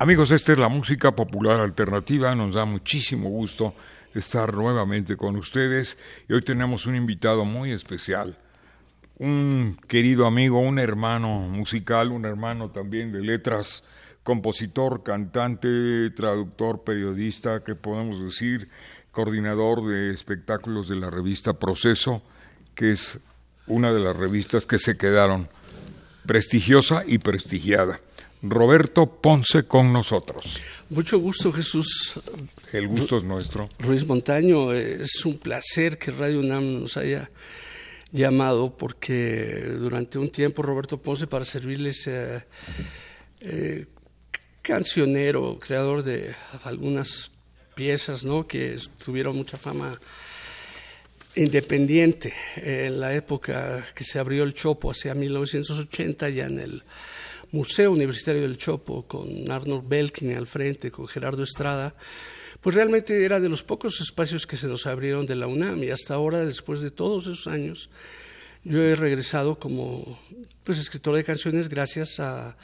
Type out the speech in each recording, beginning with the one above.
Amigos, esta es la música popular alternativa. Nos da muchísimo gusto estar nuevamente con ustedes y hoy tenemos un invitado muy especial, un querido amigo, un hermano musical, un hermano también de letras, compositor, cantante, traductor, periodista, que podemos decir, coordinador de espectáculos de la revista Proceso, que es una de las revistas que se quedaron prestigiosa y prestigiada. Roberto Ponce con nosotros. Mucho gusto, Jesús. El gusto es nuestro. Luis Montaño, es un placer que Radio UNAM nos haya llamado porque durante un tiempo Roberto Ponce para servirles eh, eh, cancionero, creador de algunas piezas, ¿no? Que tuvieron mucha fama independiente en la época que se abrió el Chopo hacia 1980 ya en el Museo Universitario del Chopo, con Arnold Belkin al frente, con Gerardo Estrada, pues realmente era de los pocos espacios que se nos abrieron de la UNAM y hasta ahora, después de todos esos años, yo he regresado como pues, escritor de canciones gracias a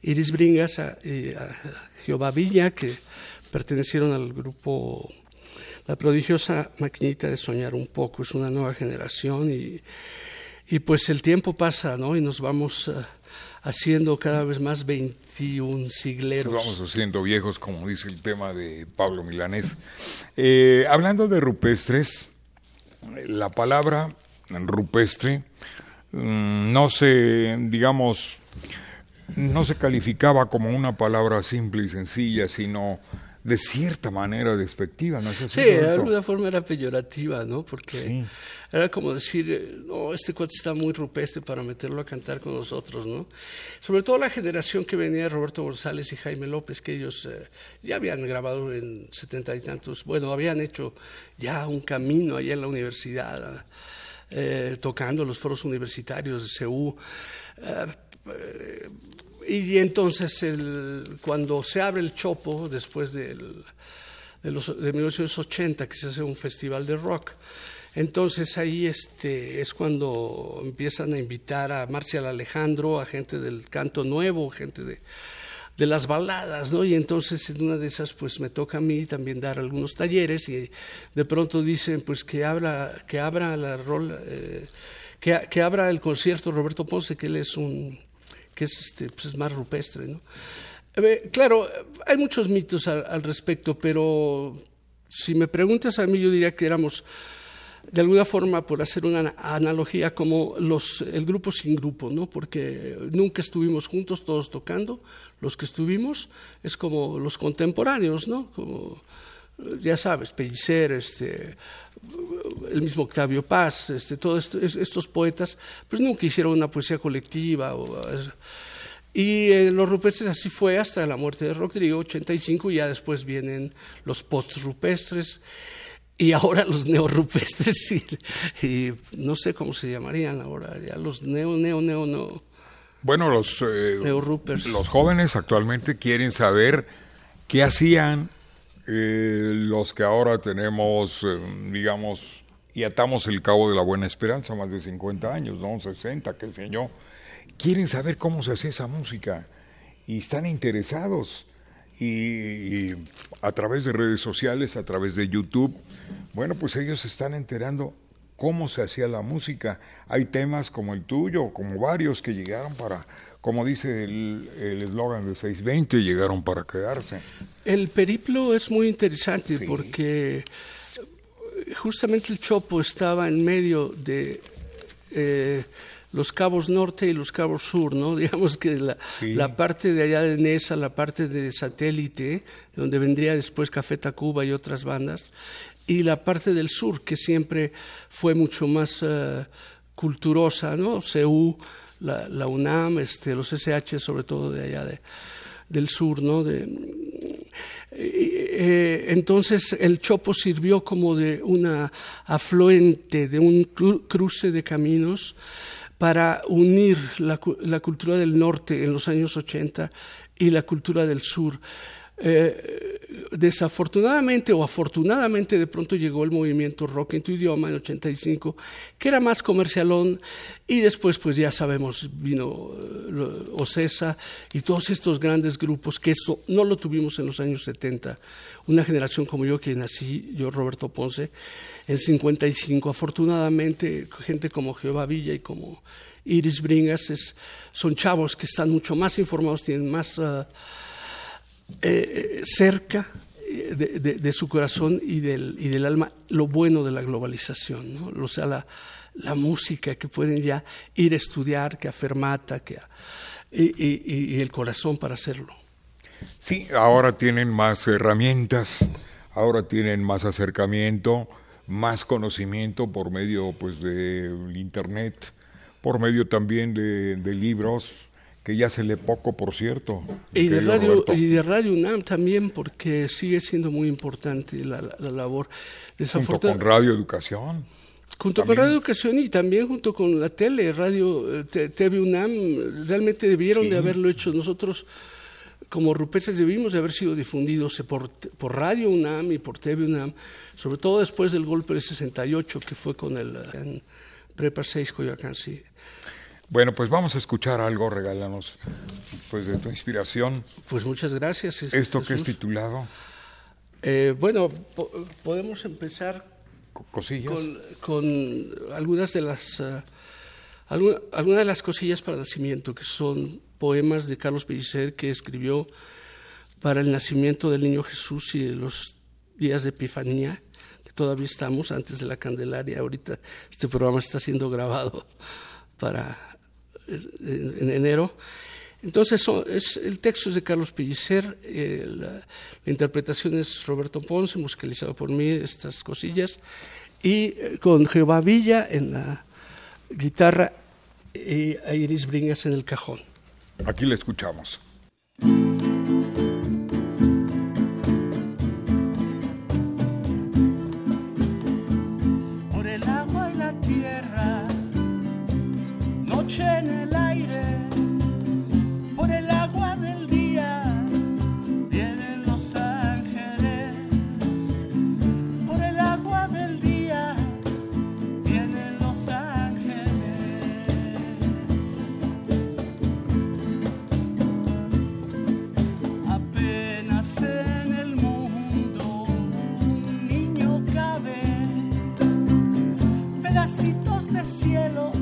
Iris Bringas y a Jehová Villa, que pertenecieron al grupo La prodigiosa maquinita de soñar un poco, es una nueva generación y, y pues el tiempo pasa, ¿no? Y nos vamos... Uh, haciendo cada vez más 21 sigleros. vamos haciendo viejos, como dice el tema de Pablo Milanés. Eh, hablando de rupestres, la palabra rupestre mm, no se, digamos, no se calificaba como una palabra simple y sencilla, sino de cierta manera despectiva, ¿no es así? Sí, de alguna forma era peyorativa, ¿no? Porque era como decir, no, este cuate está muy rupestre para meterlo a cantar con nosotros, ¿no? Sobre todo la generación que venía de Roberto González y Jaime López, que ellos eh, ya habían grabado en setenta y tantos, bueno, habían hecho ya un camino allá en la universidad, eh, tocando los foros universitarios de CEU. Eh, y entonces, el, cuando se abre el Chopo, después del, de, los, de 1980, que se hace un festival de rock, entonces ahí este, es cuando empiezan a invitar a Marcial Alejandro, a gente del canto nuevo, gente de, de las baladas, ¿no? Y entonces en una de esas pues me toca a mí también dar algunos talleres y de pronto dicen pues que abra, que abra la rol, eh, que, que abra el concierto Roberto Ponce, que él es un que es este, pues, más rupestre. ¿no? Eh, claro, hay muchos mitos al, respecto, pero si me preguntas a mí, yo diría que éramos, de alguna forma, por hacer una analogía, como los, el grupo sin grupo, ¿no? porque nunca estuvimos juntos todos tocando, los que estuvimos es como los contemporáneos, ¿no? Ya sabes, Pellicer, este, el mismo Octavio Paz, este, todos estos poetas, pues nunca hicieron una poesía colectiva. y eh, los rupestres así fue hasta la muerte de Rodrigo, 85, y ya después vienen los post-rupestres y ahora los neorrupestres y, y no sé cómo se llamarían ahora, ya los neo, neo, neo, no. Bueno, los, eh, los jóvenes actualmente quieren saber qué hacían eh, los que ahora tenemos, eh, digamos, y atamos el cabo de la buena esperanza, más de 50 años, ¿no? 60, qué sé yo, quieren saber cómo se hace esa música y están interesados. Y, a través de redes sociales, a través de YouTube, bueno, pues ellos se están enterando cómo se hacía la música. Hay temas como el tuyo, como varios que llegaron para como dice el eslogan de 620, llegaron para quedarse. El periplo es muy interesante porque justamente el Chopo estaba en medio de, eh, los cabos norte y los cabos sur, ¿no? Digamos que la, la, parte de allá de Nesa, la parte de satélite, donde vendría después Café Tacuba y otras bandas, y la parte del sur, que siempre fue mucho más eh, culturosa, ¿no? CEU, la, UNAM, este, los SH, sobre todo de allá de, del sur, ¿no? De, eh, entonces el Chopo sirvió como de una afluente, de un cruce de caminos para unir la, cultura del norte en los años 80 y la cultura del sur. Eh, desafortunadamente o afortunadamente de pronto llegó el movimiento rock en tu idioma en 85, que era más comercialón y después pues ya sabemos vino eh, Ocesa y todos estos grandes grupos que eso no lo tuvimos en los años 70. Una generación como yo que nací, yo Roberto Ponce, en 55, afortunadamente gente como Jehová Villa y como Iris Bringas son chavos que están mucho más informados, tienen más... Ah, eh, cerca eh, de, su corazón y del, y del alma lo bueno de la globalización, ¿no? o sea, la, la música que pueden ya ir a estudiar, que que y, y, el corazón para hacerlo. Sí, ahora tienen más herramientas, ahora tienen más acercamiento, más conocimiento por medio pues del internet, por medio también de, de libros, que ya se lee poco, por cierto. Y de, radio, y de Radio UNAM también, porque sigue siendo muy importante la, la, labor. Junto con Radio Educación. Junto con Radio Educación y también junto con la tele, Radio eh, TV UNAM, realmente debieron de haberlo hecho. Nosotros, como rupeses, debimos de haber sido difundidos por, por Radio UNAM y por TV UNAM, sobre todo después del golpe del 68, que fue con el en Prepa 6 Coyoacán, sí. Bueno, pues vamos a escuchar algo, regálanos pues de tu inspiración. Pues muchas gracias. ¿Esto que es titulado? Eh, bueno, podemos empezar cosillas con, algunas de las uh, algunas de las cosillas para el nacimiento, que son poemas de Carlos Pellicer que escribió para el nacimiento del niño Jesús y los días de Epifanía, que todavía estamos antes de la Candelaria. Ahorita este programa está siendo grabado para en enero. Entonces, es, el texto es de Carlos Pellicer, eh, la, interpretación es Roberto Ponce, musicalizado por mí, estas cosillas, y eh, con Jehová Villa en la guitarra y Iris Bringas en el cajón. Aquí le escuchamos. Estrellas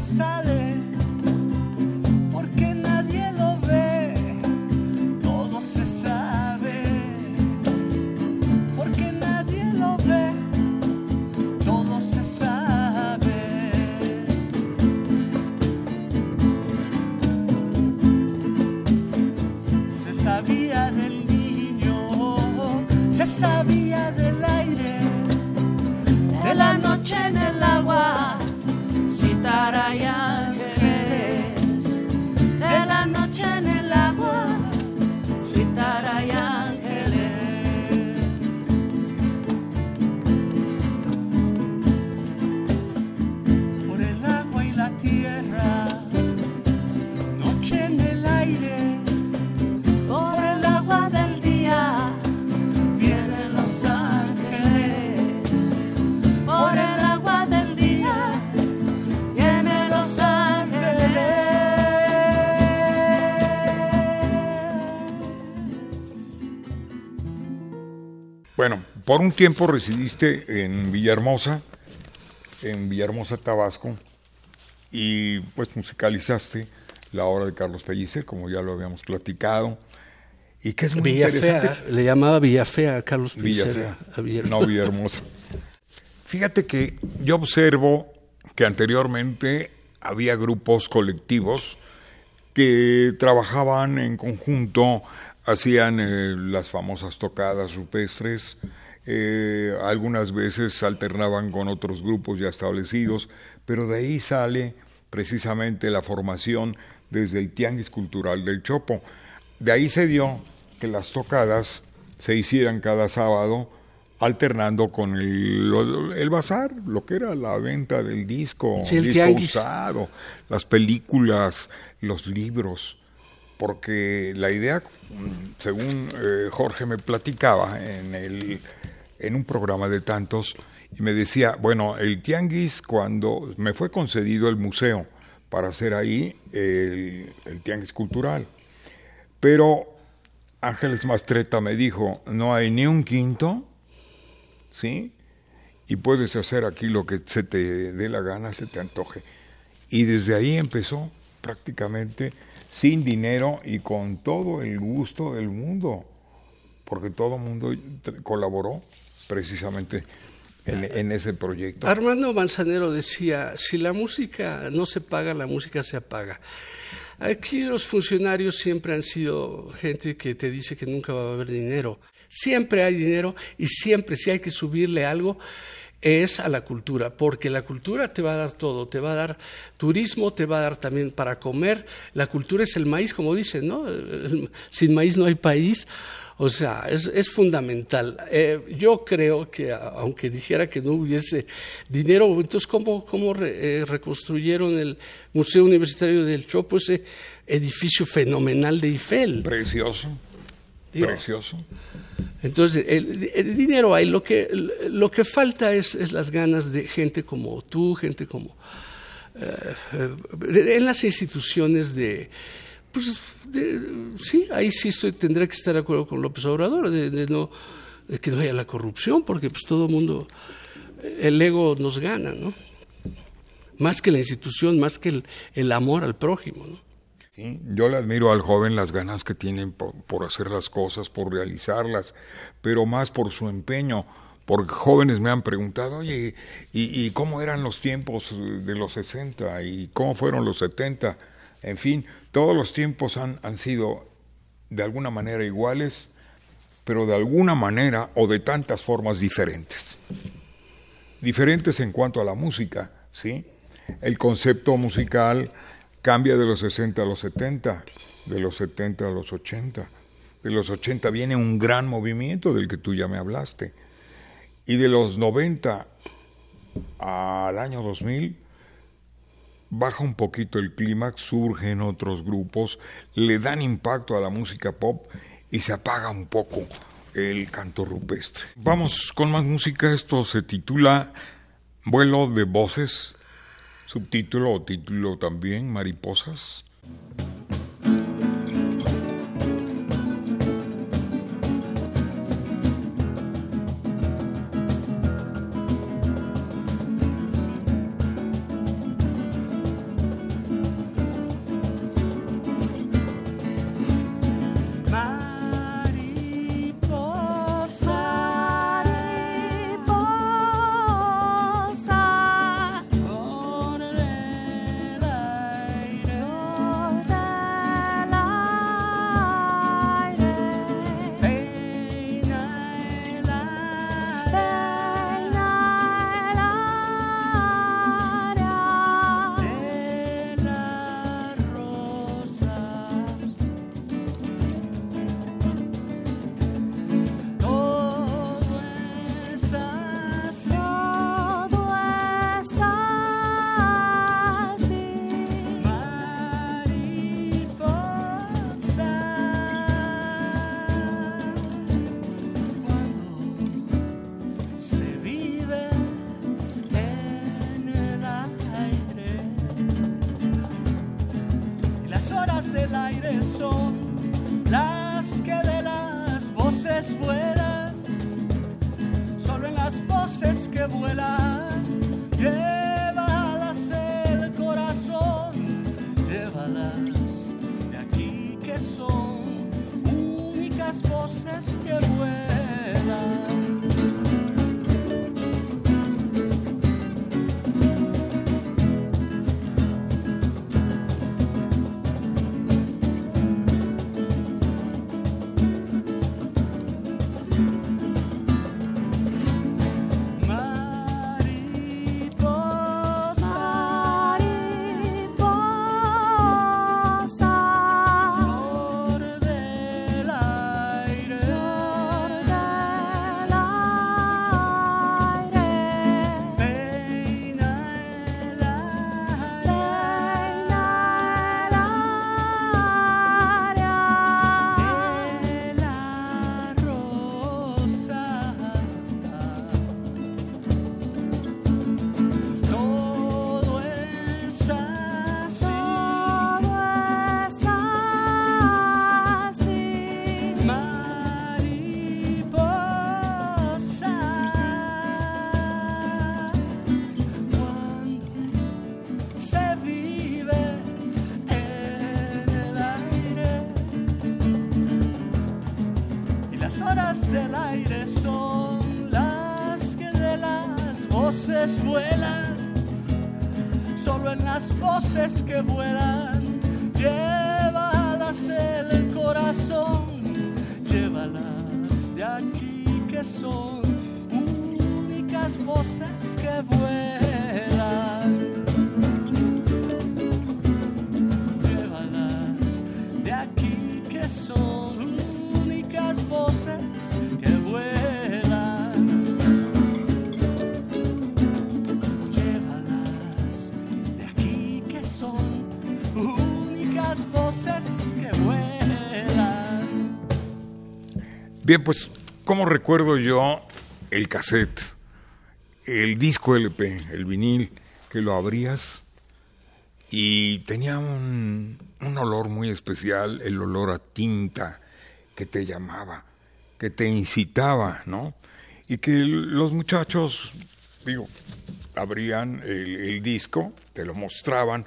sale. Por un tiempo residiste en Villahermosa, en Villahermosa, Tabasco, y pues musicalizaste la obra de Carlos Pellicer, como ya lo habíamos platicado. Y que es muy Villafea, le llamaba Villafea a Carlos Pellicer. Villafea, no Villahermosa. Fíjate que yo observo que anteriormente había grupos colectivos que trabajaban en conjunto, hacían eh, las famosas tocadas rupestres, eh, algunas veces alternaban con otros grupos ya establecidos, pero de ahí sale precisamente la formación desde el Tianguis Cultural del Chopo. De ahí se dio que las tocadas se hicieran cada sábado alternando con el, el, bazar, lo que era la venta del disco, el disco usado, las películas, los libros, porque la idea, según eh, Jorge me platicaba en, el, en un programa de tantos, y me decía, bueno, el tianguis, cuando me fue concedido el museo para hacer ahí el, el tianguis cultural, pero Ángeles Mastreta me dijo, no hay ni un quinto, ¿sí? Y puedes hacer aquí lo que se te dé la gana, se te antoje. Y desde ahí empezó prácticamente sin dinero y con todo el gusto del mundo, porque todo el mundo colaboró precisamente en, ese proyecto. Armando Manzanero decía, si la música no se paga, la música se apaga. Aquí los funcionarios siempre han sido gente que te dice que nunca va a haber dinero. Siempre hay dinero y siempre si hay que subirle algo es a la cultura, porque la cultura te va a dar todo, te va a dar turismo, te va a dar también para comer. La cultura es el maíz, como dicen, ¿no? Sin maíz no hay país. O sea, es, fundamental. Eh, yo creo que, aunque dijera que no hubiese dinero, entonces, ¿cómo, cómo eh, reconstruyeron el Museo Universitario del Chopo, ese edificio fenomenal de Eiffel? Precioso. Precioso. Entonces, el, dinero hay, lo que, lo que falta es, es, las ganas de gente como tú, gente como... Eh, en las instituciones de... Pues, sí, ahí sí estoy, tendré que estar de acuerdo con López Obrador, de, no, de que no haya la corrupción, porque pues todo el mundo, el ego nos gana, ¿no? Más que la institución, más que el, el amor al prójimo, ¿no? Yo le admiro al joven las ganas que tienen por, hacer las cosas, por realizarlas, pero más por su empeño, porque jóvenes me han preguntado, oye, ¿y, cómo eran los tiempos de los 60 y cómo fueron los 70? En fin, todos los tiempos han, han sido de alguna manera iguales, pero de alguna manera o de tantas formas diferentes. Diferentes en cuanto a la música, ¿sí? El concepto musical cambia de los 60 a los 70, de los 70 a los 80. De los 80 viene un gran movimiento del que tú ya me hablaste. Y de los 90 al año 2000 baja un poquito el clímax, surgen otros grupos, le dan impacto a la música pop y se apaga un poco el canto rupestre. Vamos con más música, esto se titula Vuelo de Voces subtítulo o título también, Mariposas. vuelan, solo en las voces que vuelan. Llévalas el corazón, llévalas de aquí que son únicas voces que vuelan. Bien, pues, ¿cómo recuerdo yo el cassette, el disco LP, el vinil, que lo abrías y tenía un, un olor muy especial, el olor a tinta que te llamaba, que te incitaba, ¿no? Y que los muchachos, digo, abrían el, el, disco, te lo mostraban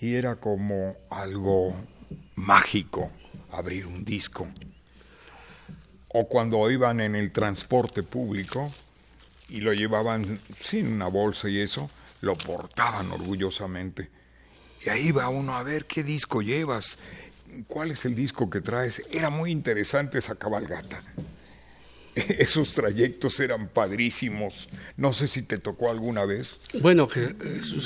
y era como algo mágico abrir un disco o cuando iban en el transporte público y lo llevaban sin una bolsa y eso, lo portaban orgullosamente. Y ahí va uno a ver qué disco llevas, cuál es el disco que traes. Era muy interesante esa cabalgata. Esos trayectos eran padrísimos. No sé si te tocó alguna vez. Bueno, que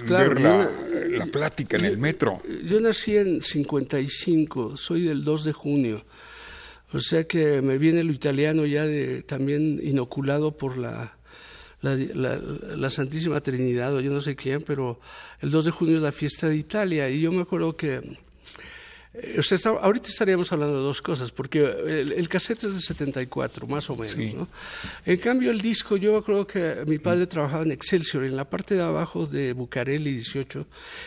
claro. Ver la, la plática en el metro. Yo nací en 55, soy del 2 de junio. O sea que me viene lo italiano ya de, también inoculado por la, la, Santísima Trinidad o yo no sé quién, pero el 2 de junio es la fiesta de Italia. Y yo me acuerdo que eh, ahorita estaríamos hablando de dos cosas, porque el, cassette es de 74, más o menos. ¿no? En cambio, el disco, yo creo que mi padre trabajaba en Excelsior, en la parte de abajo de Bucareli 18,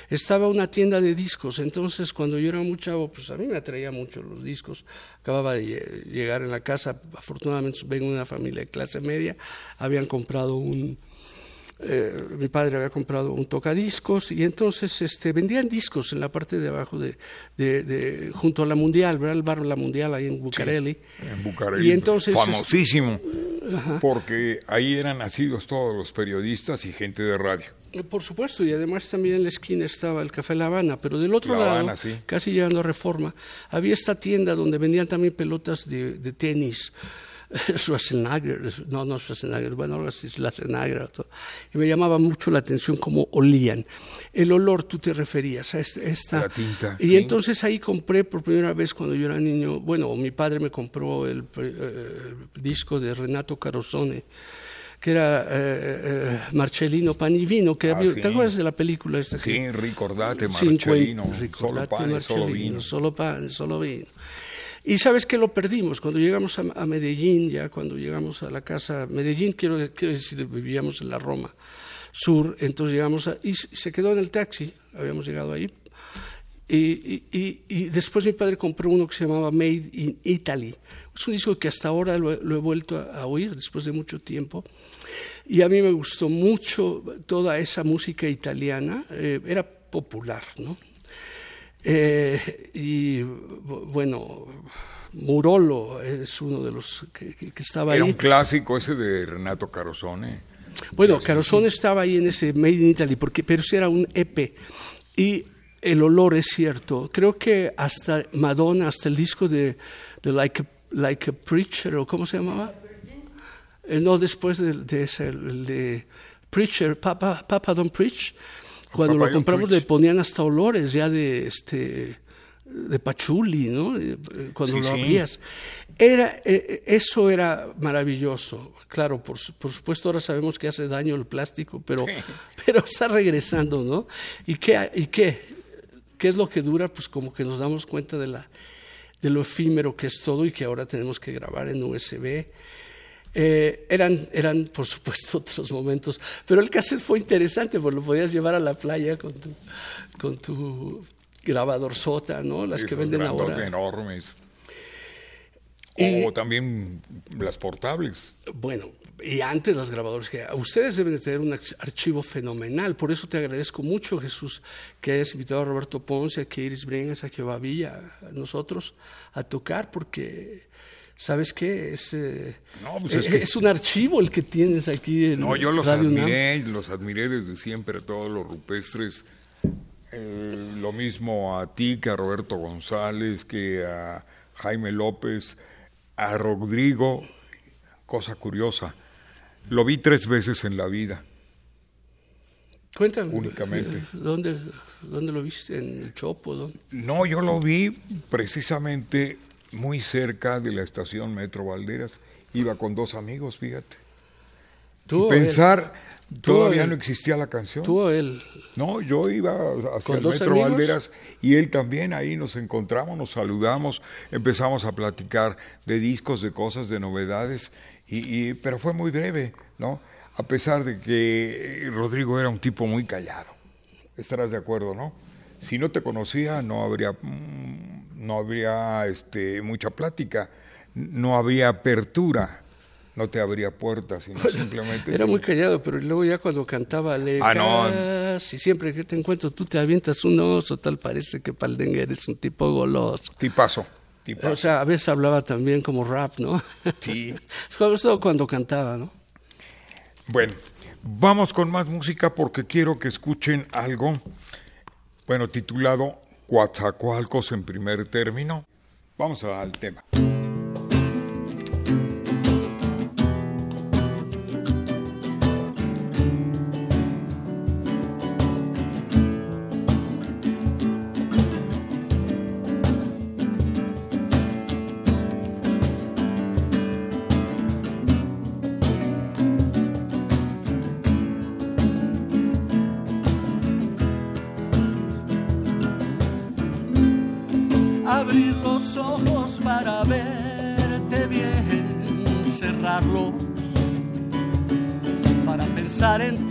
estaba una tienda de discos. Entonces, cuando yo era muy chavo, pues a mí me atraía mucho los discos. Acababa de llegar en la casa, afortunadamente vengo de una familia de clase media, habían comprado un eh, mi padre había comprado un tocadiscos y entonces este, vendían discos en la parte de abajo de, de, junto a la Mundial, ¿verdad? El bar La Mundial ahí en Bucareli. en Bucareli. Y entonces, famosísimo, porque ahí eran nacidos todos los periodistas y gente de radio. Eh, por supuesto, y además también en la esquina estaba el Café La Habana, pero del otro lado, casi llegando a Reforma, había esta tienda donde vendían también pelotas de, de tenis. Schwarzenegger, no, no Schwarzenegger, bueno, ahora sí Schwarzenegger, y me llamaba mucho la atención cómo olían. El olor, tú te referías a esta... La tinta. Y entonces ahí compré por primera vez cuando yo era niño, bueno, mi padre me compró el, eh, disco de Renato Carosone, que era eh, eh, Marcellino Panivino, que ah, ¿te acuerdas de la película esta? Sí, ricordate Marcellino, solo pan, solo vino. Solo pan, solo vino. Y sabes que lo perdimos cuando llegamos a, Medellín, ya cuando llegamos a la casa, Medellín quiero, decir, vivíamos en la Roma Sur, entonces llegamos a, y se quedó en el taxi, habíamos llegado ahí, Y, después mi padre compró uno que se llamaba Made in Italy. Es un disco que hasta ahora lo, he vuelto a, oír después de mucho tiempo. Y a mí me gustó mucho toda esa música italiana. Eh, era popular, ¿no? Eh, y bueno, Murolo es uno de los que, estaba ahí. Era un clásico ese de Renato Carosone. Bueno, Carosone estaba ahí en ese Made in Italy, porque, pero sí era un EP. Y el olor es cierto. Creo que hasta Madonna, hasta el disco de, like, a, like, a, Preacher, o ¿cómo se llamaba? Eh, no, después de, ese, el de Preacher, Papa, Papa Don't Preach, cuando lo compramos le ponían hasta olores ya de este de pachuli, ¿no? Eh, cuando lo abrías. Era, eh, eso era maravilloso. Claro, por, por, supuesto ahora sabemos que hace daño el plástico, pero, pero está regresando, ¿no? ¿Y qué, ¿Y qué? ¿Qué es lo que dura? Pues como que nos damos cuenta de, la, de lo efímero que es todo y que ahora tenemos que grabar en USB. Eh, eran, eran, por supuesto, otros momentos, pero el cassette fue interesante porque lo podías llevar a la playa con tu, con tu grabador sota, ¿no? Las que venden ahora. enormes. O también las portables. Bueno, y antes las grabadoras, que ustedes deben de tener un archivo fenomenal, por eso te agradezco mucho, Jesús, que hayas invitado a Roberto Ponce, a que Iris Brengas, a que Villa, a nosotros, a tocar, porque, ¿sabes qué? Es, eh, pues es, un archivo el que tienes aquí en No, yo los admiré, los admiré desde siempre, todos los rupestres, eh, lo mismo a ti que a Roberto González, que a Jaime López, a Rodrigo, cosa curiosa, lo vi tres veces en la vida. Cuéntame. Únicamente. Eh, ¿Dónde, dónde lo viste? ¿En el Chopo? No, yo lo vi precisamente muy cerca de la estación Metro Valderas. Iba con dos amigos, fíjate. ¿Tú pensar, todavía no existía la canción. ¿Tú o él? No, yo iba hacia el Metro Valderas y él también. Ahí nos encontramos, nos saludamos, empezamos a platicar de discos, de cosas, de novedades y, pero fue muy breve, ¿no? A pesar de que Rodrigo era un tipo muy callado. Estarás de acuerdo, ¿no? Si no te conocía, no habría, mm, no habría este, mucha plática, no habría apertura, no te abría puertas, sino simplemente... Era muy callado, pero luego ya cuando cantaba le ah, no. si siempre que te encuentro tú te avientas un oso, tal parece que Paldengue eres un tipo goloso. Tipazo. O sea, a veces hablaba también como rap, ¿no? Sí. Sobre todo cuando cantaba, ¿no? Bueno, vamos con más música porque quiero que escuchen algo, bueno, titulado Coatzacoalcos en primer término. Vamos al tema. los ojos para verte bien, cerrarlos para pensar en ti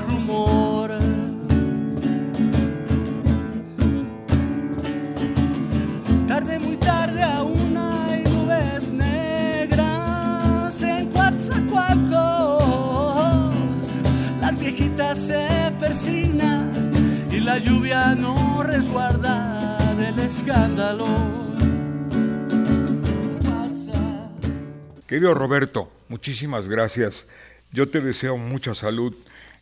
se persignan y la lluvia no resguarda del escándalo. Querido Roberto, muchísimas gracias. Yo te deseo mucha salud,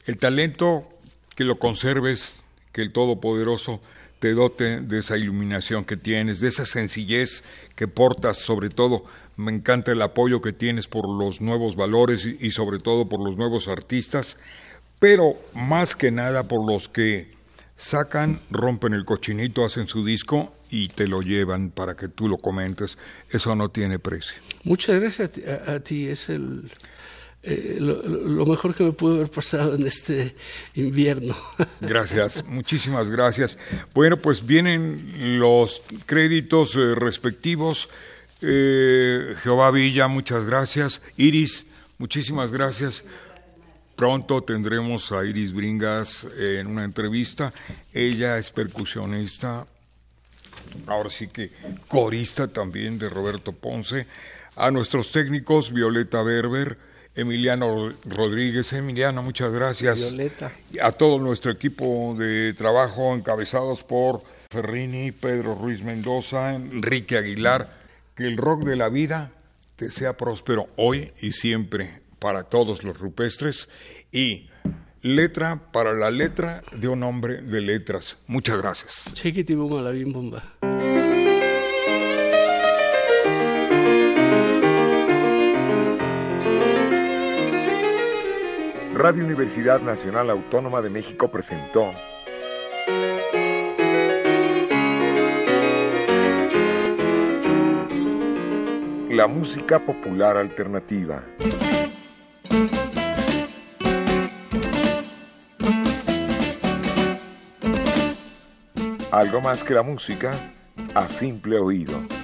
el talento que lo conserves, que el Todopoderoso te dote de esa iluminación que tienes, de esa sencillez que portas, sobre todo me encanta el apoyo que tienes por los nuevos valores y, sobre todo por los nuevos artistas, pero más que nada por los que sacan, rompen el cochinito, hacen su disco y te lo llevan para que tú lo comentes. Eso no tiene precio. Muchas gracias a ti, es el, eh, lo, mejor que me pudo haber pasado en este invierno. Gracias, muchísimas gracias. Bueno, pues vienen los créditos eh, respectivos. Eh, Jehová Villa, muchas gracias. Iris, muchísimas gracias. Pronto tendremos a Iris Bringas en una entrevista. Ella es percusionista, ahora sí que corista también de Roberto Ponce. A nuestros técnicos, Violeta Berber, Emiliano Rodríguez. Emiliano, muchas gracias. Violeta. A todo nuestro equipo de trabajo encabezados por Ferrini, Pedro Ruiz Mendoza, Enrique Aguilar. Que el rock de la vida te sea próspero hoy y siempre para todos los rupestres y letra para la letra de un hombre de letras. Muchas gracias. Chiquitibuma la bien bomba. Radio Universidad Nacional Autónoma de México presentó La música popular alternativa. Algo más que la música a simple oído.